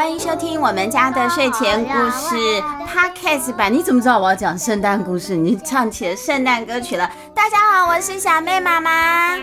欢迎收听我们家的睡前故事 Podcast 版。你怎么知道我要讲圣诞故事？你唱起了圣诞歌曲了。大家好，我是小妹妈妈。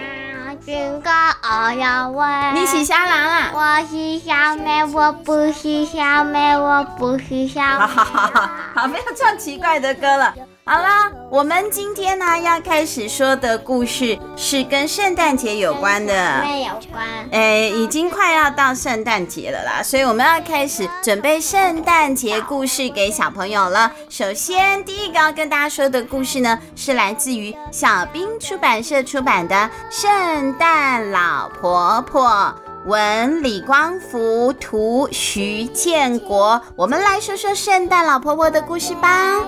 军歌我要问，你是小狼啊？我是小妹，我不是小妹，我不是小妹。好好好，好，不要唱奇怪的歌了。好了，我们今天呢要开始说的故事是跟圣诞节有关的。没有关。哎，已经快要到圣诞节了啦，所以我们要开始准备圣诞节故事给小朋友了。首先，第一个要跟大家说的故事呢，是来自于小兵出版社出版的《圣诞老婆婆》，文李光福，图徐建国。我们来说说圣诞老婆婆的故事吧。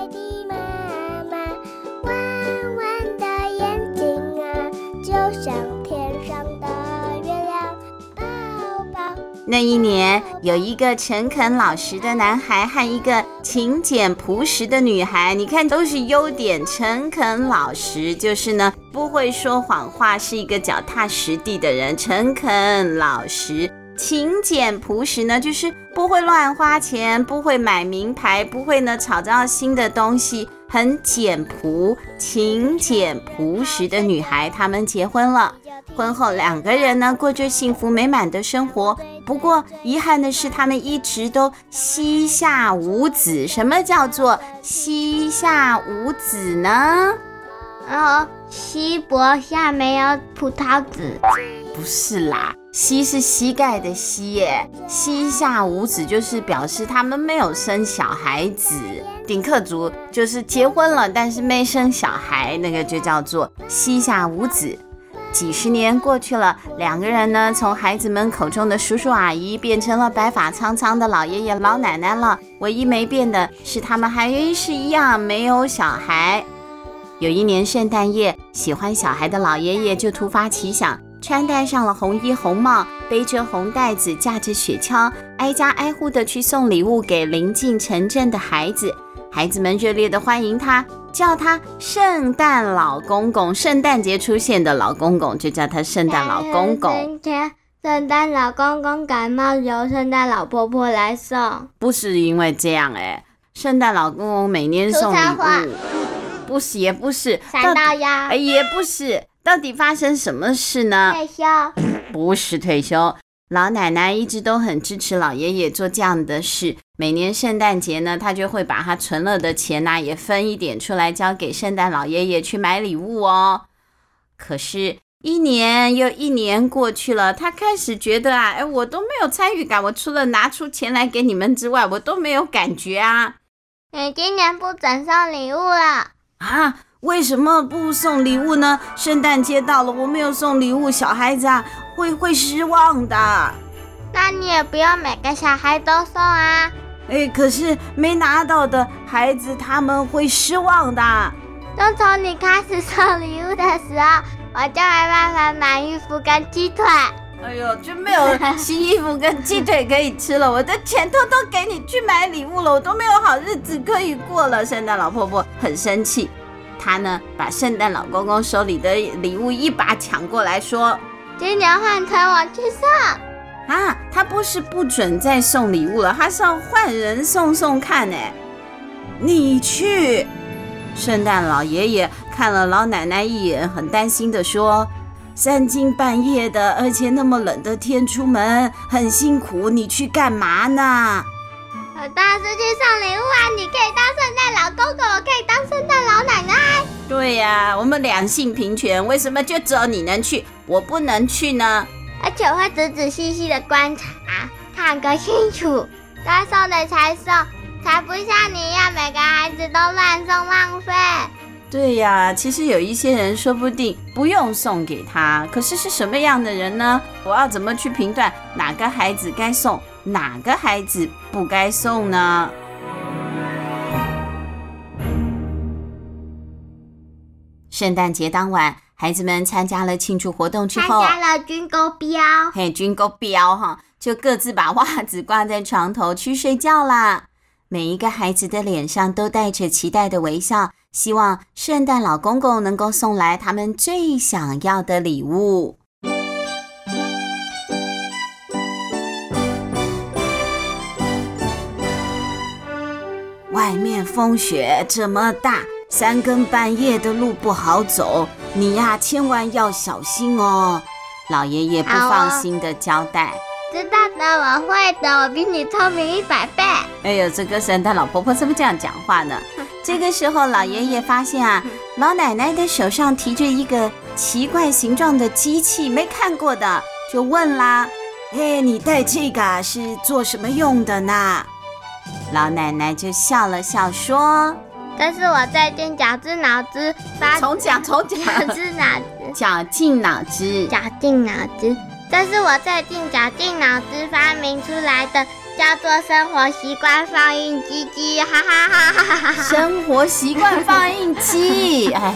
那一年，有一个诚恳老实的男孩和一个勤俭朴实的女孩。你看，都是优点。诚恳老实就是呢，不会说谎话，是一个脚踏实地的人。诚恳老实，勤俭朴实呢，就是不会乱花钱，不会买名牌，不会呢炒造新的东西，很简朴、勤俭朴实的女孩，他们结婚了。婚后，两个人呢过着幸福美满的生活。不过，遗憾的是，他们一直都膝下无子。什么叫做膝下无子呢？然后，膝脖下没有葡萄籽。不是啦，膝是膝盖的膝耶。膝下无子就是表示他们没有生小孩子。顶客族就是结婚了，但是没生小孩，那个就叫做膝下无子。几十年过去了，两个人呢，从孩子们口中的叔叔阿姨变成了白发苍苍的老爷爷老奶奶了。唯一没变的是，他们还是一样没有小孩。有一年圣诞夜，喜欢小孩的老爷爷就突发奇想，穿戴上了红衣红帽，背着红袋子，驾着雪橇，挨家挨户的去送礼物给邻近城镇的孩子。孩子们热烈的欢迎他。叫他圣诞老公公，圣诞节出现的老公公就叫他圣诞老公公。今天圣诞老公公感冒，由圣诞老婆婆来送。不是因为这样哎，圣诞老公公每年送礼物，不是也不是，哎也不是，到底发生什么事呢？退休？不是退休。老奶奶一直都很支持老爷爷做这样的事。每年圣诞节呢，她就会把她存了的钱呢，也分一点出来交给圣诞老爷爷去买礼物哦。可是，一年又一年过去了，她开始觉得啊，哎，我都没有参与感。我除了拿出钱来给你们之外，我都没有感觉啊。你今年不准送礼物了啊？为什么不送礼物呢？圣诞节到了，我没有送礼物，小孩子啊会会失望的。那你也不要每个小孩都送啊。哎，可是没拿到的孩子他们会失望的。就从你开始送礼物的时候，我就没办法买衣服跟鸡腿。哎呦，就没有新衣服跟鸡腿可以吃了。我的钱偷偷给你去买礼物了，我都没有好日子可以过了。圣诞老婆婆很生气。他呢，把圣诞老公公手里的礼物一把抢过来，说：“今年换成我去送啊！他不是不准再送礼物了，他是要换人送送看呢。你去。”圣诞老爷爷看了老奶奶一眼，很担心的说：“三更半夜的，而且那么冷的天出门很辛苦，你去干嘛呢？”我当然是去送礼物啊！你可以当圣诞老公公，我可以当圣诞老奶奶。对呀、啊，我们两性平权，为什么就只有你能去，我不能去呢？而且我会仔仔细细的观察，看个清楚，该送的才送，才不像你一样每个孩子都乱送浪费。对呀、啊，其实有一些人说不定不用送给他，可是是什么样的人呢？我要怎么去评断哪个孩子该送？哪个孩子不该送呢？圣诞节当晚，孩子们参加了庆祝活动之后，参加了军钩标，嘿，军钩标哈，就各自把袜子挂在床头去睡觉啦。每一个孩子的脸上都带着期待的微笑，希望圣诞老公公能够送来他们最想要的礼物。外面风雪这么大，三更半夜的路不好走，你呀千万要小心哦。老爷爷不放心的交代。知道的，我会的，我比你聪明一百倍。哎呦，这个圣诞老婆婆怎么这样讲话呢？这个时候，老爷爷发现啊，老奶奶的手上提着一个奇怪形状的机器，没看过的，就问啦：“哎，你带这个是做什么用的呢？”老奶奶就笑了笑说：“这是我最近绞尽脑汁发从讲从讲，绞尽脑汁，绞尽脑汁，绞尽脑汁。”这是我最近绞尽脑汁发明出来的，叫做生活习惯放映机机，哈哈哈哈哈哈！生活习惯放映机，哎，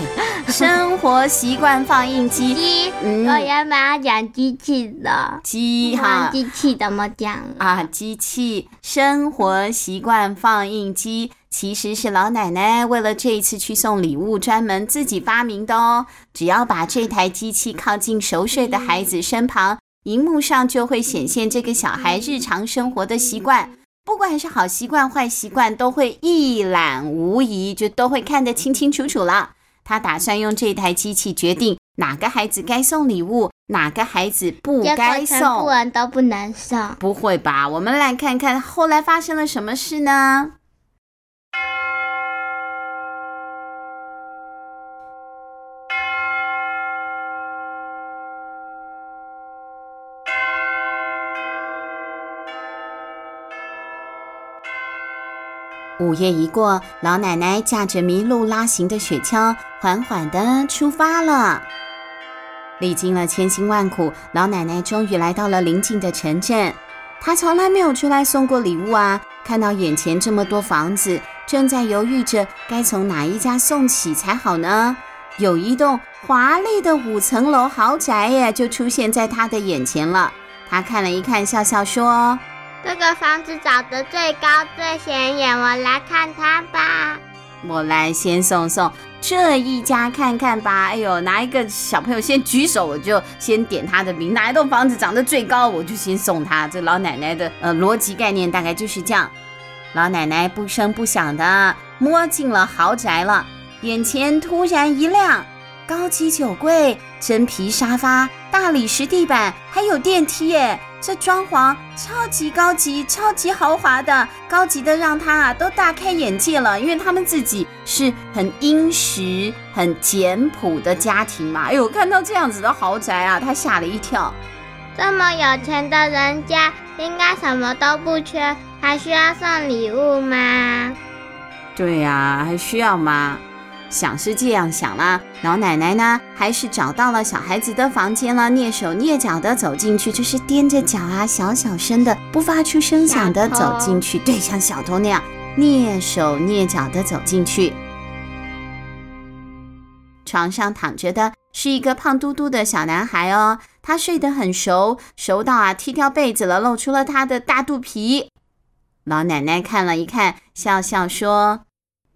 生活习惯放映机，机，嗯，我原本要讲机器的，机哈，机器怎么讲啊？机器，生活习惯放映机。其实是老奶奶为了这一次去送礼物，专门自己发明的哦。只要把这台机器靠近熟睡的孩子身旁，荧幕上就会显现这个小孩日常生活的习惯，不管是好习惯坏习惯，都会一览无遗，就都会看得清清楚楚了。他打算用这台机器决定哪个孩子该送礼物，哪个孩子不该送。全部人都不能送？不会吧？我们来看看后来发生了什么事呢？午夜一过，老奶奶驾着麋鹿拉行的雪橇，缓缓地出发了。历经了千辛万苦，老奶奶终于来到了邻近的城镇。她从来没有出来送过礼物啊！看到眼前这么多房子，正在犹豫着该从哪一家送起才好呢？有一栋华丽的五层楼豪宅耶，就出现在她的眼前了。她看了一看，笑笑说。这个房子长得最高最显眼，我来看它吧。我来先送送这一家看看吧。哎呦，哪一个小朋友先举手，我就先点他的名。哪一栋房子长得最高，我就先送他。这老奶奶的呃逻辑概念大概就是这样。老奶奶不声不响的摸进了豪宅了，眼前突然一亮，高级酒柜、真皮沙发、大理石地板，还有电梯耶。这装潢超级高级、超级豪华的，高级的让他啊都大开眼界了。因为他们自己是很殷实、很简朴的家庭嘛。哎呦，看到这样子的豪宅啊，他吓了一跳。这么有钱的人家，应该什么都不缺，还需要送礼物吗？对呀，还需要吗？想是这样想啦，老奶奶呢，还是找到了小孩子的房间了，蹑手蹑脚的走进去，就是踮着脚啊，小小声的，不发出声响的走进去，对，像小偷那样蹑手蹑脚的走进去。床上躺着的是一个胖嘟嘟的小男孩哦，他睡得很熟，熟到啊踢掉被子了，露出了他的大肚皮。老奶奶看了一看，笑笑说。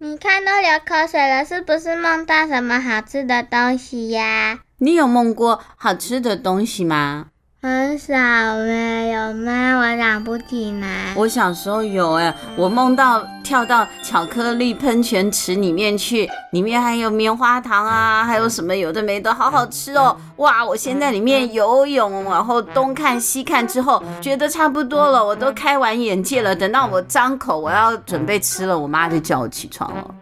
你看都流口水了，是不是梦到什么好吃的东西呀？你有梦过好吃的东西吗？很少哎，有吗？我想不起来。我小时候有哎，我梦到跳到巧克力喷泉池里面去，里面还有棉花糖啊，还有什么有的没的，好好吃哦！哇，我先在里面游泳，然后东看西看之后，觉得差不多了，我都开完眼界了。等到我张口我要准备吃了，我妈就叫我起床了。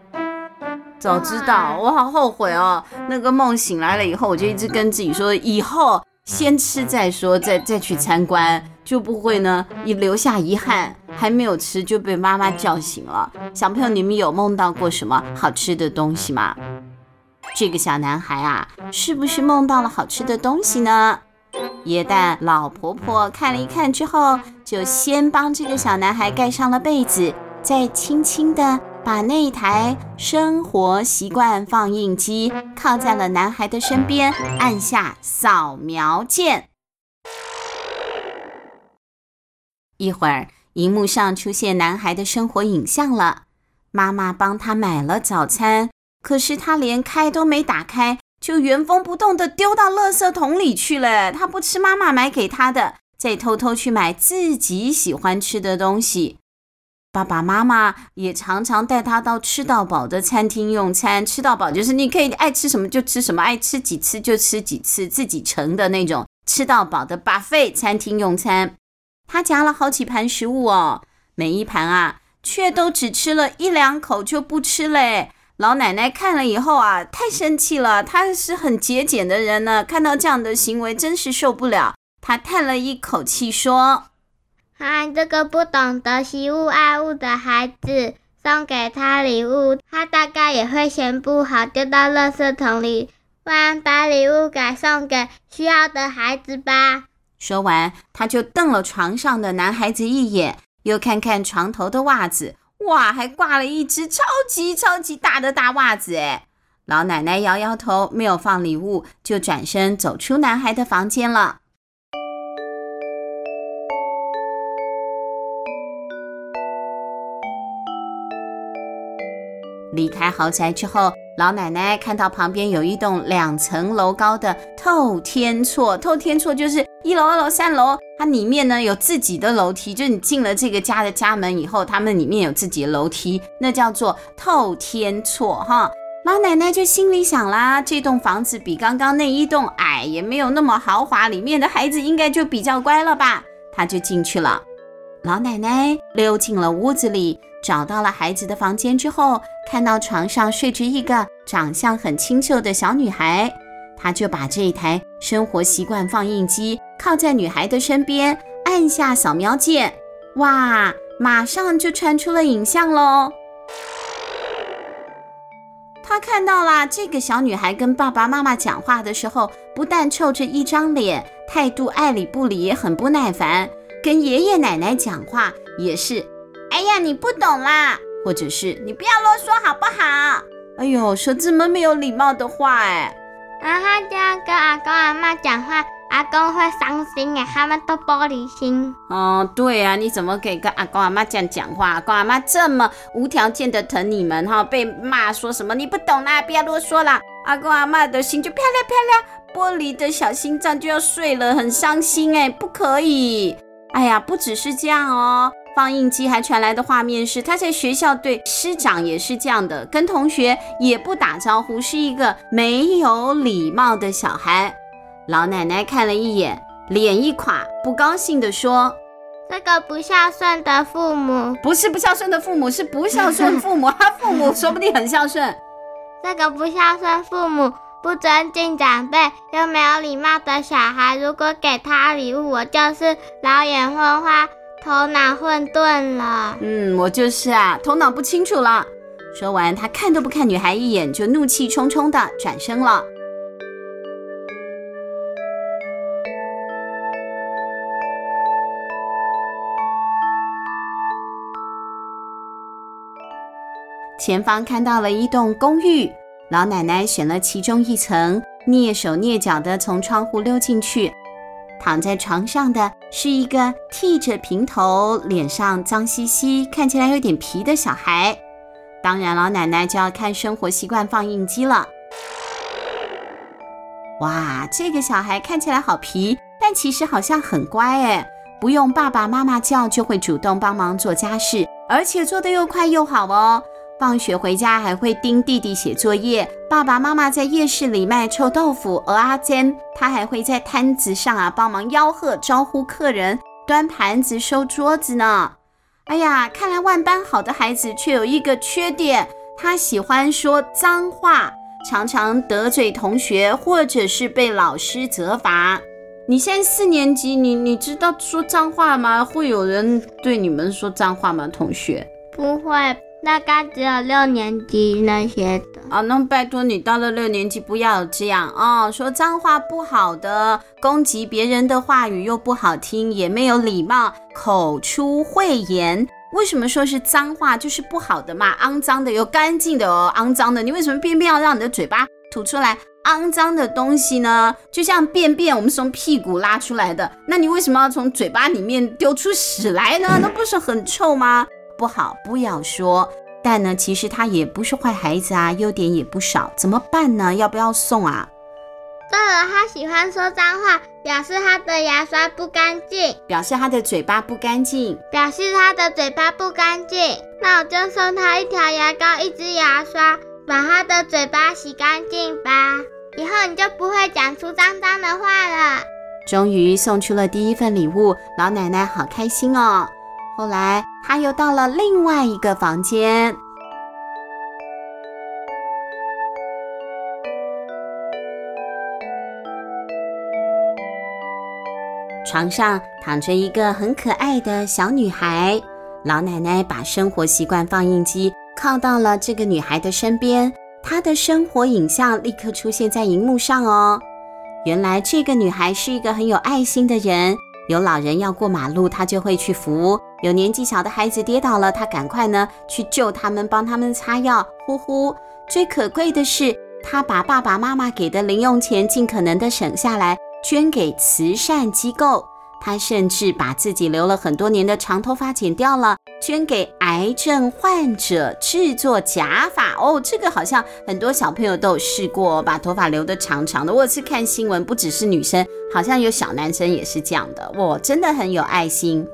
早知道，我好后悔哦。那个梦醒来了以后，我就一直跟自己说，以后。先吃再说，再再去参观，就不会呢，你留下遗憾，还没有吃就被妈妈叫醒了。小朋友，你们有梦到过什么好吃的东西吗？这个小男孩啊，是不是梦到了好吃的东西呢？耶诞老婆婆看了一看之后，就先帮这个小男孩盖上了被子，再轻轻的。把那台生活习惯放映机靠在了男孩的身边，按下扫描键。一会儿，荧幕上出现男孩的生活影像了。妈妈帮他买了早餐，可是他连开都没打开，就原封不动的丢到垃圾桶里去了。他不吃妈妈买给他的，再偷偷去买自己喜欢吃的东西。爸爸妈妈也常常带他到吃到饱的餐厅用餐。吃到饱就是你可以爱吃什么就吃什么，爱吃几次就吃几次，自己盛的那种吃到饱的 buffet 餐厅用餐。他夹了好几盘食物哦，每一盘啊，却都只吃了一两口就不吃嘞。老奶奶看了以后啊，太生气了。她是很节俭的人呢，看到这样的行为，真是受不了。她叹了一口气说。啊，这个不懂得惜物爱物的孩子，送给他礼物，他大概也会嫌不好，丢到垃圾桶里。不然把礼物改送给需要的孩子吧。说完，他就瞪了床上的男孩子一眼，又看看床头的袜子，哇，还挂了一只超级超级大的大袜子！哎，老奶奶摇摇头，没有放礼物，就转身走出男孩的房间了。离开豪宅之后，老奶奶看到旁边有一栋两层楼高的透天厝。透天厝就是一楼、二楼、三楼，它里面呢有自己的楼梯，就是你进了这个家的家门以后，他们里面有自己的楼梯，那叫做透天厝哈。老奶奶就心里想啦，这栋房子比刚刚那一栋矮，也没有那么豪华，里面的孩子应该就比较乖了吧？她就进去了。老奶奶溜进了屋子里。找到了孩子的房间之后，看到床上睡着一个长相很清秀的小女孩，她就把这一台生活习惯放映机靠在女孩的身边，按下扫描键，哇，马上就传出了影像喽。她看到了这个小女孩跟爸爸妈妈讲话的时候，不但臭着一张脸，态度爱理不理，很不耐烦，跟爷爷奶奶讲话也是。哎呀，你不懂啦，或者是你不要啰嗦好不好？哎呦，说这么没有礼貌的话，哎，然后这样跟阿公阿妈讲话，阿公会伤心哎，他们都玻璃心。哦，对啊，你怎么可以跟阿公阿妈这样讲话？阿公阿妈这么无条件的疼你们哈，被骂说什么你不懂啦，不要啰嗦啦，阿公阿妈的心就漂亮漂亮，玻璃的小心脏就要碎了，很伤心哎，不可以。哎呀，不只是这样哦。放映机还传来的画面是，他在学校对师长也是这样的，跟同学也不打招呼，是一个没有礼貌的小孩。老奶奶看了一眼，脸一垮，不高兴地说：“这个不孝顺的父母，不是不孝顺的父母，是不孝顺父母。他父母说不定很孝顺。这个不孝顺父母，不尊敬长辈，又没有礼貌的小孩，如果给他礼物，我就是老眼昏花。”头脑混沌了，嗯，我就是啊，头脑不清楚了。说完，他看都不看女孩一眼，就怒气冲冲的转身了。前方看到了一栋公寓，老奶奶选了其中一层，蹑手蹑脚的从窗户溜进去。躺在床上的是一个剃着平头、脸上脏兮兮、看起来有点皮的小孩。当然，老奶奶就要看生活习惯放映机了。哇，这个小孩看起来好皮，但其实好像很乖哎，不用爸爸妈妈叫就会主动帮忙做家事，而且做得又快又好哦。放学回家还会盯弟弟写作业，爸爸妈妈在夜市里卖臭豆腐、蚵仔煎，他还会在摊子上啊帮忙吆喝、招呼客人、端盘子、收桌子呢。哎呀，看来万般好的孩子却有一个缺点，他喜欢说脏话，常常得罪同学，或者是被老师责罚。你现在四年级，你你知道说脏话吗？会有人对你们说脏话吗？同学？不会。大概只有六年级那些的啊，那拜托你到了六年级不要这样、哦，说脏话不好的，攻击别人的话语又不好听，也没有礼貌，口出秽言。为什么说是脏话就是不好的嘛？肮脏的有干净的哦，肮脏的，你为什么偏偏要让你的嘴巴吐出来肮脏的东西呢？就像便便，我们是从屁股拉出来的，那你为什么要从嘴巴里面丢出屎来呢？那不是很臭吗？不好，不要说。但呢，其实他也不是坏孩子啊，优点也不少。怎么办呢？要不要送啊？对了，他喜欢说脏话，表示他的牙刷不干净，表示他的嘴巴不干净，表示他的嘴巴不干净。那我就送他一条牙膏，一支牙刷，把他的嘴巴洗干净吧。以后你就不会讲出脏脏的话了。终于送出了第一份礼物，老奶奶好开心哦。后来，她又到了另外一个房间。床上躺着一个很可爱的小女孩，老奶奶把生活习惯放映机靠到了这个女孩的身边，她的生活影像立刻出现在荧幕上哦。原来这个女孩是一个很有爱心的人，有老人要过马路，她就会去扶；有年纪小的孩子跌倒了，她赶快呢去救他们，帮他们擦药。呼呼，最可贵的是，她把爸爸妈妈给的零用钱尽可能的省下来。捐给慈善机构，他甚至把自己留了很多年的长头发剪掉了，捐给癌症患者制作假发。哦，这个好像很多小朋友都有试过，把头发留得长长的。我是看新闻，不只是女生，好像有小男生也是这样的。哇，真的很有爱心，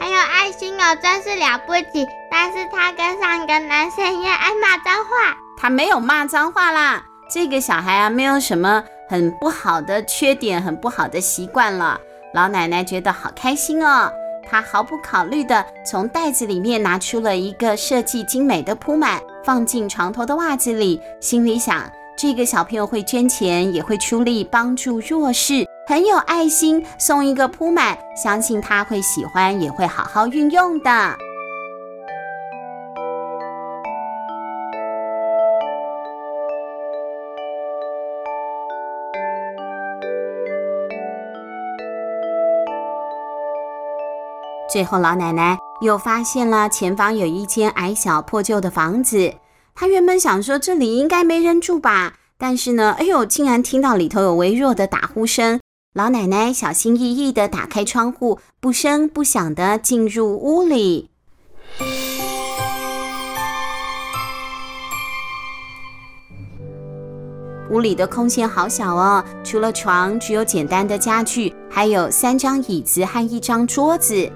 还有爱心哦，真是了不起。但是他跟上一个男生一样爱骂脏话，他没有骂脏话啦。这个小孩啊，没有什么。很不好的缺点，很不好的习惯了。老奶奶觉得好开心哦，她毫不考虑的从袋子里面拿出了一个设计精美的铺满，放进床头的袜子里，心里想：这个小朋友会捐钱，也会出力帮助弱势，很有爱心，送一个铺满，相信他会喜欢，也会好好运用的。最后，老奶奶又发现了前方有一间矮小破旧的房子。她原本想说这里应该没人住吧，但是呢，哎呦，竟然听到里头有微弱的打呼声。老奶奶小心翼翼地打开窗户，不声不响地进入屋里。屋里的空间好小哦，除了床，只有简单的家具，还有三张椅子和一张桌子。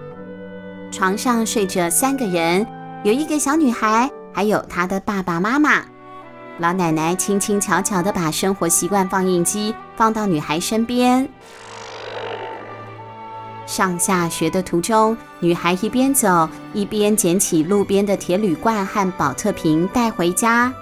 床上睡着三个人，有一个小女孩，还有她的爸爸妈妈。老奶奶轻轻巧巧地把生活习惯放映机放到女孩身边。上下学的途中，女孩一边走一边捡起路边的铁铝罐和宝特瓶带回家。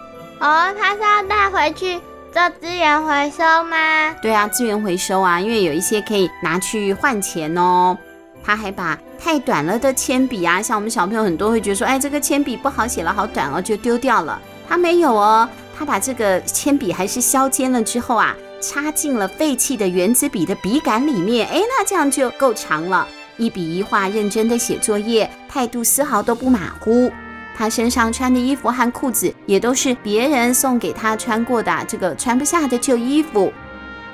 哦，她是要带回去做资源回收吗？对啊，资源回收啊，因为有一些可以拿去换钱哦。她还把太短了的铅笔啊，像我们小朋友很多会觉得说，哎，这个铅笔不好写了，好短哦，就丢掉了。他没有哦，他把这个铅笔还是削尖了之后啊，插进了废弃的原子笔的笔杆里面。哎，那这样就够长了，一笔一画认真的写作业，态度丝毫都不马虎。他身上穿的衣服和裤子也都是别人送给他穿过的，这个穿不下的旧衣服。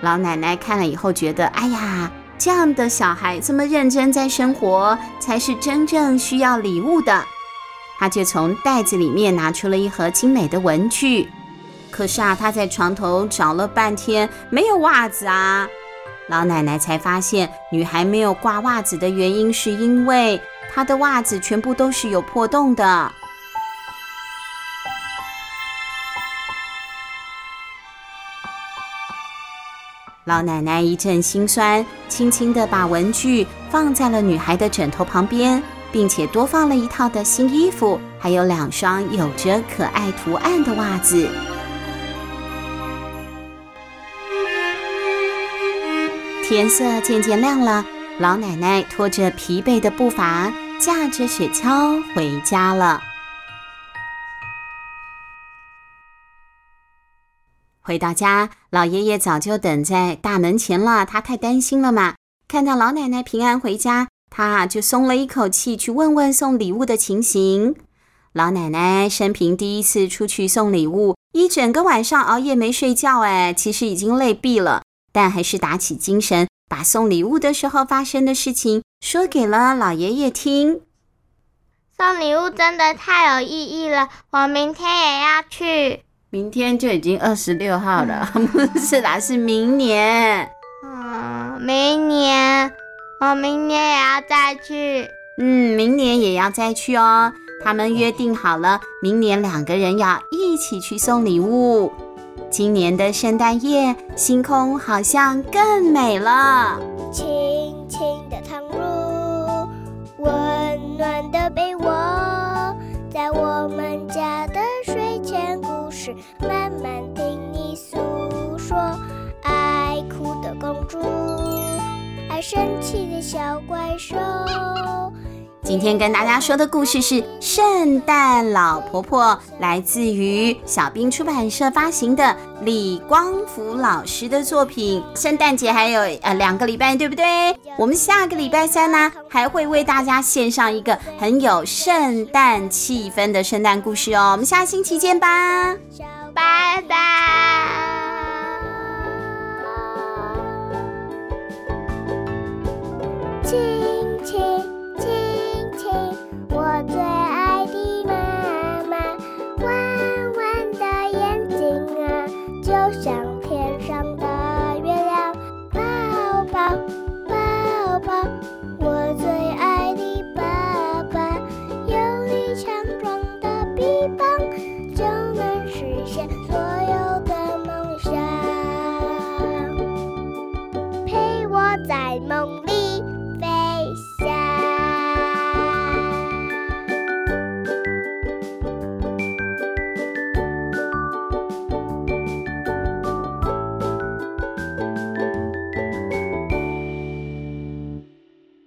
老奶奶看了以后觉得，哎呀。这样的小孩这么认真在生活，才是真正需要礼物的。他就从袋子里面拿出了一盒精美的文具。可是啊，他在床头找了半天，没有袜子啊。老奶奶才发现，女孩没有挂袜子的原因，是因为她的袜子全部都是有破洞的。老奶奶一阵心酸，轻轻地把文具放在了女孩的枕头旁边，并且多放了一套的新衣服，还有两双有着可爱图案的袜子。天色渐渐亮了，老奶奶拖着疲惫的步伐，驾着雪橇回家了。回到家，老爷爷早就等在大门前了。他太担心了嘛，看到老奶奶平安回家，他就松了一口气，去问问送礼物的情形。老奶奶生平第一次出去送礼物，一整个晚上熬夜没睡觉，哎，其实已经累毙了，但还是打起精神，把送礼物的时候发生的事情说给了老爷爷听。送礼物真的太有意义了，我明天也要去。明天就已经二十六号了，不是啦，是明年。嗯，明年，我明年也要再去。嗯，明年也要再去哦。他们约定好了，明年两个人要一起去送礼物。今年的圣诞夜，星空好像更美了。轻轻的躺入温暖的被窝，在我们家的慢慢听你诉说。爱哭的公主，爱生气的小怪兽。今天跟大家说的故事是《圣诞老婆婆》，来自于小兵出版社发行的李光福老师的作品。圣诞节还有呃两个礼拜，对不对？我们下个礼拜三呢，还会为大家献上一个很有圣诞气氛的圣诞故事哦。我们下星期见吧，拜拜。在梦里。